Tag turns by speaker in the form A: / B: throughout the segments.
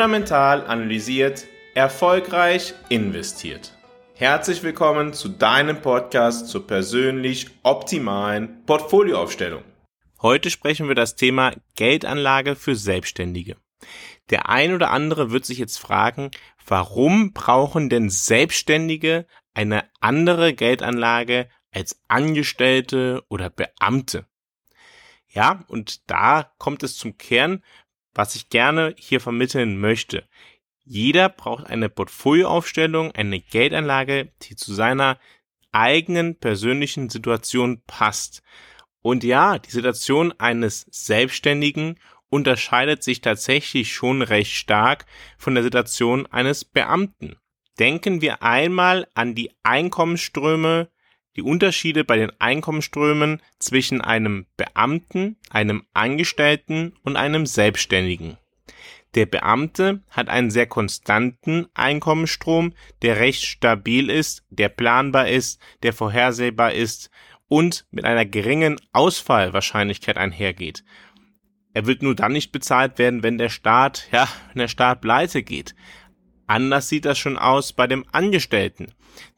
A: fundamental analysiert, erfolgreich investiert. Herzlich willkommen zu deinem Podcast zur persönlich optimalen Portfolioaufstellung. Heute sprechen wir das Thema Geldanlage für Selbstständige. Der ein oder andere wird sich jetzt fragen, warum brauchen denn Selbstständige eine andere Geldanlage als Angestellte oder Beamte? Ja, und da kommt es zum Kern, was ich gerne hier vermitteln möchte. Jeder braucht eine Portfolioaufstellung, eine Geldanlage, die zu seiner eigenen persönlichen Situation passt. Und ja, die Situation eines Selbstständigen unterscheidet sich tatsächlich schon recht stark von der Situation eines Beamten. Denken wir einmal an die Einkommensströme, die Unterschiede bei den Einkommensströmen zwischen einem Beamten, einem Angestellten und einem Selbstständigen. Der Beamte hat einen sehr konstanten Einkommensstrom, der recht stabil ist, der planbar ist, der vorhersehbar ist und mit einer geringen Ausfallwahrscheinlichkeit einhergeht. Er wird nur dann nicht bezahlt werden, wenn der Staat, ja, wenn der Staat pleite geht. Anders sieht das schon aus bei dem Angestellten.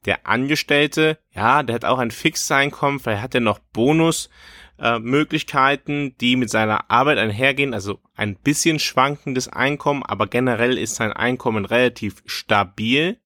A: Der Angestellte, ja, der hat auch ein fixes Einkommen, vielleicht hat er noch Bonusmöglichkeiten, äh, die mit seiner Arbeit einhergehen, also ein bisschen schwankendes Einkommen, aber generell ist sein Einkommen relativ stabil.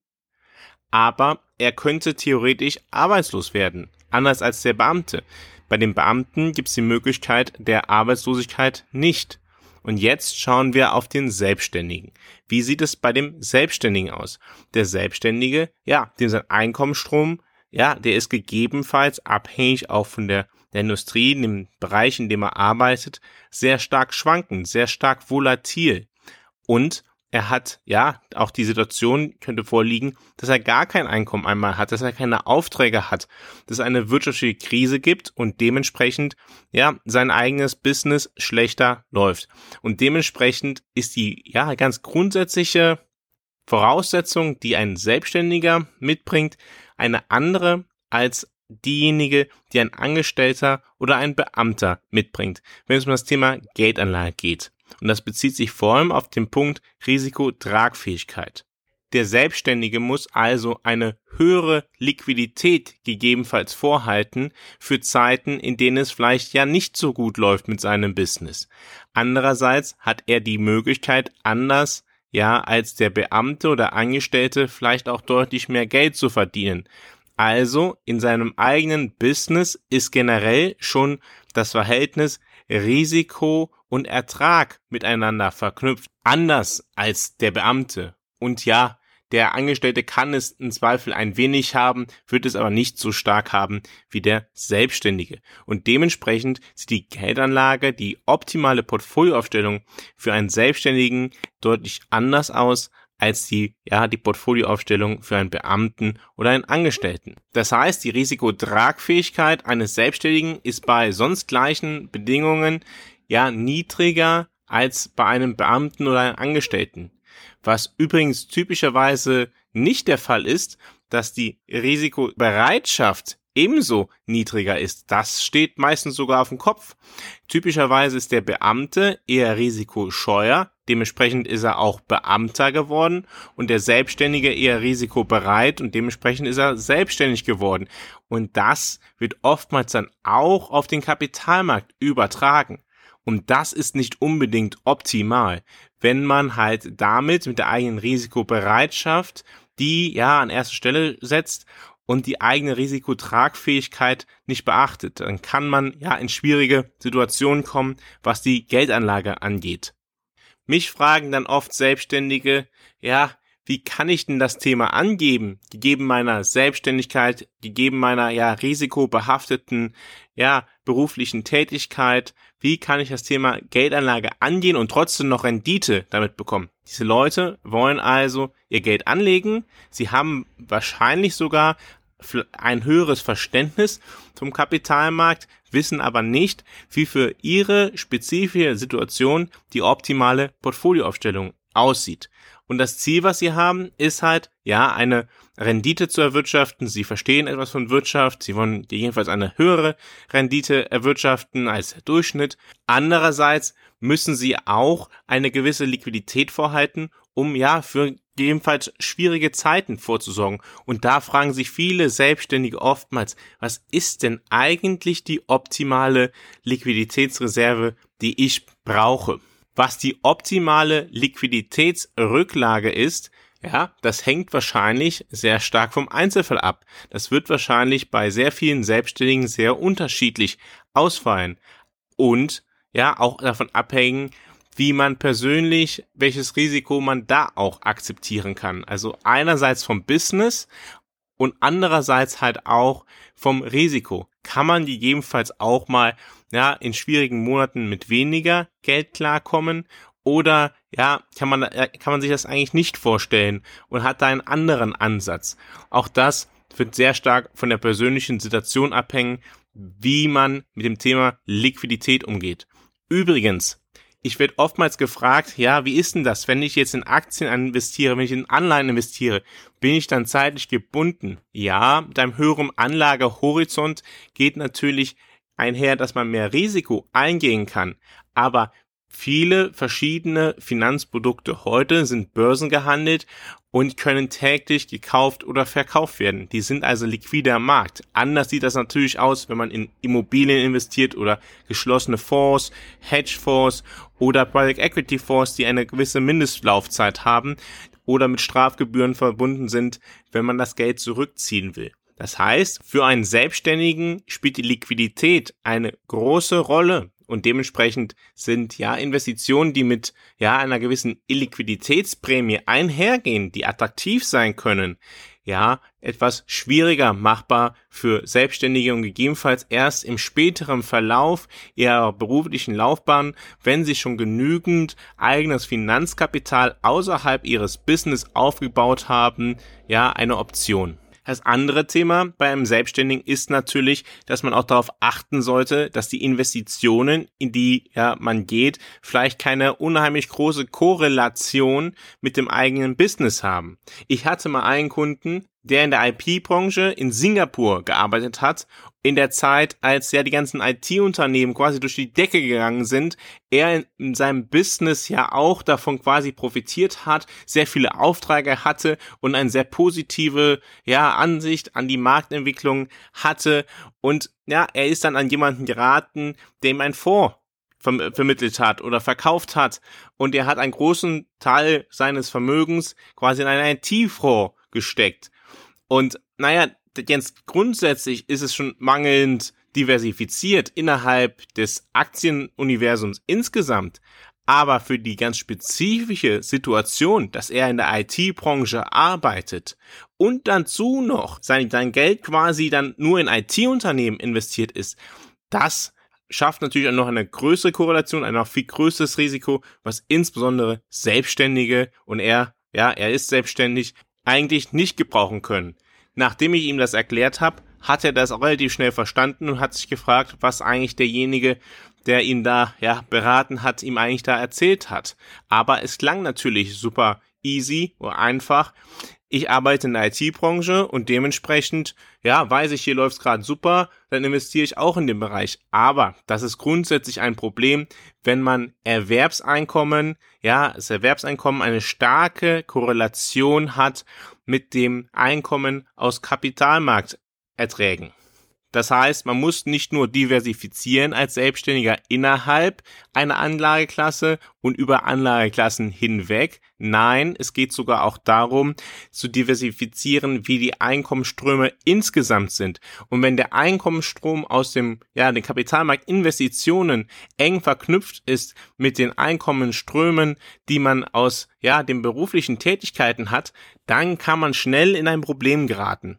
A: Aber er könnte theoretisch arbeitslos werden, anders als der Beamte. Bei den Beamten gibt es die Möglichkeit der Arbeitslosigkeit nicht. Und jetzt schauen wir auf den Selbstständigen. Wie sieht es bei dem Selbstständigen aus? Der Selbstständige, ja, dem sein Einkommensstrom, ja, der ist gegebenenfalls abhängig auch von der, der Industrie, in dem Bereich, in dem er arbeitet, sehr stark schwankend, sehr stark volatil. Und er hat, ja, auch die Situation könnte vorliegen, dass er gar kein Einkommen einmal hat, dass er keine Aufträge hat, dass es eine wirtschaftliche Krise gibt und dementsprechend, ja, sein eigenes Business schlechter läuft. Und dementsprechend ist die, ja, ganz grundsätzliche Voraussetzung, die ein Selbstständiger mitbringt, eine andere als diejenige, die ein Angestellter oder ein Beamter mitbringt, wenn es um das Thema Geldanlage geht und das bezieht sich vor allem auf den Punkt Risikotragfähigkeit. Der Selbstständige muss also eine höhere Liquidität gegebenenfalls vorhalten für Zeiten, in denen es vielleicht ja nicht so gut läuft mit seinem Business. Andererseits hat er die Möglichkeit, anders ja als der Beamte oder Angestellte vielleicht auch deutlich mehr Geld zu verdienen. Also in seinem eigenen Business ist generell schon das Verhältnis Risiko und Ertrag miteinander verknüpft, anders als der Beamte. Und ja, der Angestellte kann es im Zweifel ein wenig haben, wird es aber nicht so stark haben wie der Selbstständige. Und dementsprechend sieht die Geldanlage, die optimale Portfolioaufstellung für einen Selbstständigen deutlich anders aus als die, ja, die Portfolioaufstellung für einen Beamten oder einen Angestellten. Das heißt, die Risikotragfähigkeit eines Selbstständigen ist bei sonst gleichen Bedingungen ja niedriger als bei einem Beamten oder einem Angestellten. Was übrigens typischerweise nicht der Fall ist, dass die Risikobereitschaft ebenso niedriger ist. Das steht meistens sogar auf dem Kopf. Typischerweise ist der Beamte eher risikoscheuer, dementsprechend ist er auch Beamter geworden und der Selbstständige eher risikobereit und dementsprechend ist er selbstständig geworden. Und das wird oftmals dann auch auf den Kapitalmarkt übertragen. Und das ist nicht unbedingt optimal, wenn man halt damit mit der eigenen Risikobereitschaft die ja an erster Stelle setzt und die eigene Risikotragfähigkeit nicht beachtet. Dann kann man ja in schwierige Situationen kommen, was die Geldanlage angeht. Mich fragen dann oft Selbstständige, ja, wie kann ich denn das Thema angeben, gegeben meiner Selbstständigkeit, gegeben meiner ja risikobehafteten ja beruflichen Tätigkeit, wie kann ich das Thema Geldanlage angehen und trotzdem noch Rendite damit bekommen? Diese Leute wollen also ihr Geld anlegen, sie haben wahrscheinlich sogar ein höheres Verständnis zum Kapitalmarkt, wissen aber nicht, wie für ihre spezifische Situation die optimale Portfolioaufstellung aussieht. Und das Ziel, was sie haben, ist halt, ja, eine Rendite zu erwirtschaften. Sie verstehen etwas von Wirtschaft. Sie wollen jedenfalls eine höhere Rendite erwirtschaften als der Durchschnitt. Andererseits müssen sie auch eine gewisse Liquidität vorhalten, um ja für gegebenenfalls schwierige Zeiten vorzusorgen. Und da fragen sich viele Selbstständige oftmals, was ist denn eigentlich die optimale Liquiditätsreserve, die ich brauche? Was die optimale Liquiditätsrücklage ist, ja, das hängt wahrscheinlich sehr stark vom Einzelfall ab. Das wird wahrscheinlich bei sehr vielen Selbstständigen sehr unterschiedlich ausfallen. Und ja, auch davon abhängen, wie man persönlich, welches Risiko man da auch akzeptieren kann. Also einerseits vom Business und andererseits halt auch vom Risiko. Kann man gegebenenfalls auch mal ja, in schwierigen Monaten mit weniger Geld klarkommen oder ja, kann man, äh, kann man sich das eigentlich nicht vorstellen und hat da einen anderen Ansatz. Auch das wird sehr stark von der persönlichen Situation abhängen, wie man mit dem Thema Liquidität umgeht. Übrigens, ich werde oftmals gefragt, ja, wie ist denn das, wenn ich jetzt in Aktien investiere, wenn ich in Anleihen investiere, bin ich dann zeitlich gebunden? Ja, mit einem höheren Anlagehorizont geht natürlich einher, dass man mehr Risiko eingehen kann. Aber viele verschiedene Finanzprodukte heute sind börsengehandelt und können täglich gekauft oder verkauft werden. Die sind also liquider Markt. Anders sieht das natürlich aus, wenn man in Immobilien investiert oder geschlossene Fonds, Hedgefonds oder Private Equity Fonds, die eine gewisse Mindestlaufzeit haben oder mit Strafgebühren verbunden sind, wenn man das Geld zurückziehen will. Das heißt, für einen Selbstständigen spielt die Liquidität eine große Rolle und dementsprechend sind ja Investitionen, die mit ja einer gewissen Illiquiditätsprämie einhergehen, die attraktiv sein können, ja, etwas schwieriger machbar für Selbstständige und gegebenenfalls erst im späteren Verlauf ihrer beruflichen Laufbahn, wenn sie schon genügend eigenes Finanzkapital außerhalb ihres Business aufgebaut haben, ja, eine Option. Das andere Thema bei einem Selbstständigen ist natürlich, dass man auch darauf achten sollte, dass die Investitionen, in die ja, man geht, vielleicht keine unheimlich große Korrelation mit dem eigenen Business haben. Ich hatte mal einen Kunden, der in der IP-Branche in Singapur gearbeitet hat, in der Zeit, als ja die ganzen IT-Unternehmen quasi durch die Decke gegangen sind, er in seinem Business ja auch davon quasi profitiert hat, sehr viele Aufträge hatte und eine sehr positive ja Ansicht an die Marktentwicklung hatte. Und ja, er ist dann an jemanden geraten, dem ein Fonds vermittelt hat oder verkauft hat. Und er hat einen großen Teil seines Vermögens quasi in einen IT-Fonds gesteckt. Und naja, jetzt grundsätzlich ist es schon mangelnd diversifiziert innerhalb des Aktienuniversums insgesamt. Aber für die ganz spezifische Situation, dass er in der IT-Branche arbeitet und dazu noch sein, sein Geld quasi dann nur in IT-Unternehmen investiert ist, das schafft natürlich auch noch eine größere Korrelation, ein noch viel größeres Risiko, was insbesondere Selbstständige und er, ja, er ist selbstständig, eigentlich nicht gebrauchen können. Nachdem ich ihm das erklärt habe, hat er das relativ schnell verstanden und hat sich gefragt, was eigentlich derjenige, der ihn da ja beraten hat, ihm eigentlich da erzählt hat. Aber es klang natürlich super easy oder einfach. Ich arbeite in der IT-Branche und dementsprechend, ja, weiß ich, hier läuft's gerade super, dann investiere ich auch in den Bereich. Aber das ist grundsätzlich ein Problem, wenn man Erwerbseinkommen, ja, das Erwerbseinkommen eine starke Korrelation hat mit dem Einkommen aus Kapitalmarkterträgen. Das heißt, man muss nicht nur diversifizieren als Selbstständiger innerhalb einer Anlageklasse und über Anlageklassen hinweg. Nein, es geht sogar auch darum, zu diversifizieren, wie die Einkommensströme insgesamt sind. Und wenn der Einkommensstrom aus dem, ja, den Kapitalmarktinvestitionen eng verknüpft ist mit den Einkommensströmen, die man aus, ja, den beruflichen Tätigkeiten hat, dann kann man schnell in ein Problem geraten.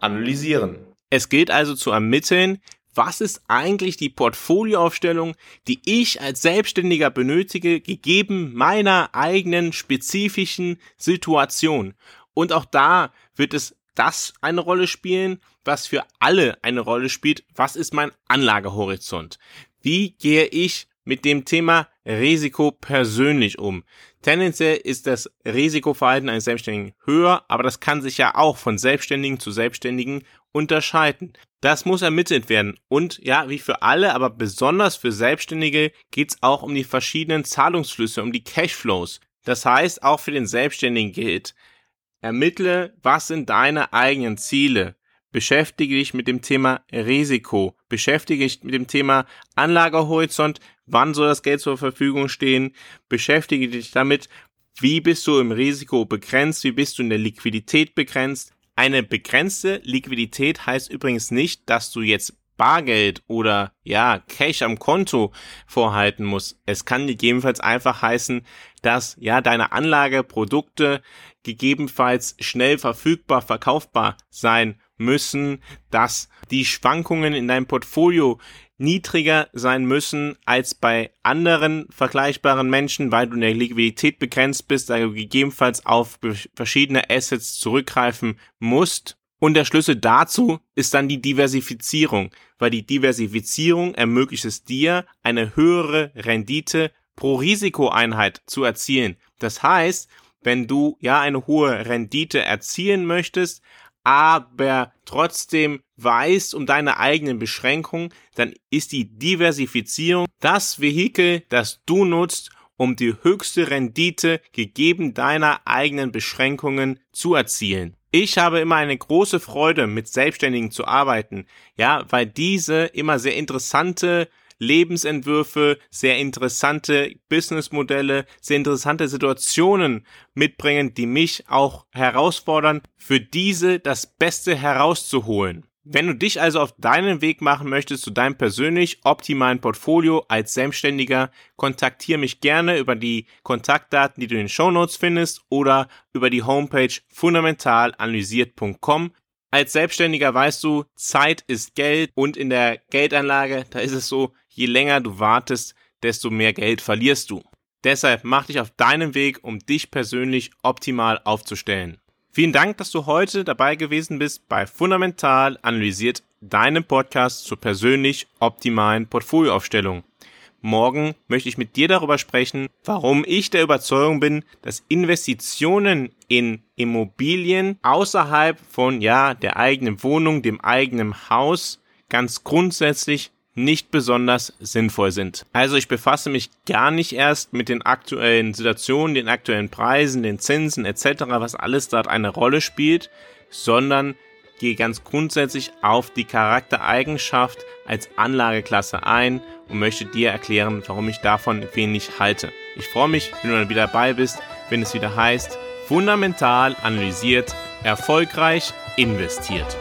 A: analysieren. Es gilt also zu ermitteln, was ist eigentlich die Portfolioaufstellung, die ich als Selbstständiger benötige, gegeben meiner eigenen spezifischen Situation. Und auch da wird es das eine Rolle spielen, was für alle eine Rolle spielt. Was ist mein Anlagehorizont? Wie gehe ich mit dem Thema Risiko persönlich um? Tendenziell ist das Risikoverhalten eines Selbstständigen höher, aber das kann sich ja auch von Selbstständigen zu Selbstständigen unterscheiden. Das muss ermittelt werden. Und ja, wie für alle, aber besonders für Selbstständige geht es auch um die verschiedenen Zahlungsflüsse, um die Cashflows. Das heißt, auch für den Selbstständigen gilt, ermittle, was sind deine eigenen Ziele. Beschäftige dich mit dem Thema Risiko. Beschäftige dich mit dem Thema Anlagehorizont. Wann soll das Geld zur Verfügung stehen? Beschäftige dich damit, wie bist du im Risiko begrenzt? Wie bist du in der Liquidität begrenzt? Eine begrenzte Liquidität heißt übrigens nicht, dass du jetzt Bargeld oder ja, Cash am Konto vorhalten musst. Es kann gegebenenfalls einfach heißen, dass ja deine Anlageprodukte gegebenenfalls schnell verfügbar, verkaufbar sein müssen, dass die Schwankungen in deinem Portfolio niedriger sein müssen als bei anderen vergleichbaren Menschen, weil du in der Liquidität begrenzt bist, da du gegebenenfalls auf verschiedene Assets zurückgreifen musst. Und der Schlüssel dazu ist dann die Diversifizierung, weil die Diversifizierung ermöglicht es dir, eine höhere Rendite pro Risikoeinheit zu erzielen. Das heißt, wenn du ja eine hohe Rendite erzielen möchtest, aber trotzdem weißt um deine eigenen Beschränkungen, dann ist die Diversifizierung das Vehikel, das du nutzt, um die höchste Rendite gegeben deiner eigenen Beschränkungen zu erzielen. Ich habe immer eine große Freude, mit Selbstständigen zu arbeiten, ja, weil diese immer sehr interessante Lebensentwürfe, sehr interessante Businessmodelle, sehr interessante Situationen mitbringen, die mich auch herausfordern, für diese das Beste herauszuholen. Wenn du dich also auf deinen Weg machen möchtest zu deinem persönlich optimalen Portfolio als Selbstständiger, kontaktiere mich gerne über die Kontaktdaten, die du in den Show Notes findest oder über die Homepage fundamentalanalysiert.com. Als Selbstständiger weißt du, Zeit ist Geld und in der Geldanlage, da ist es so, je länger du wartest, desto mehr Geld verlierst du. Deshalb mach dich auf deinen Weg, um dich persönlich optimal aufzustellen. Vielen Dank, dass du heute dabei gewesen bist bei Fundamental Analysiert, deinem Podcast zur persönlich optimalen Portfolioaufstellung. Morgen möchte ich mit dir darüber sprechen, warum ich der Überzeugung bin, dass Investitionen in Immobilien außerhalb von, ja, der eigenen Wohnung, dem eigenen Haus ganz grundsätzlich nicht besonders sinnvoll sind. Also ich befasse mich gar nicht erst mit den aktuellen Situationen, den aktuellen Preisen, den Zinsen etc., was alles dort eine Rolle spielt, sondern gehe ganz grundsätzlich auf die Charaktereigenschaft als Anlageklasse ein und möchte dir erklären, warum ich davon wenig halte. Ich freue mich, wenn du dann wieder dabei bist, wenn es wieder heißt, fundamental analysiert, erfolgreich investiert.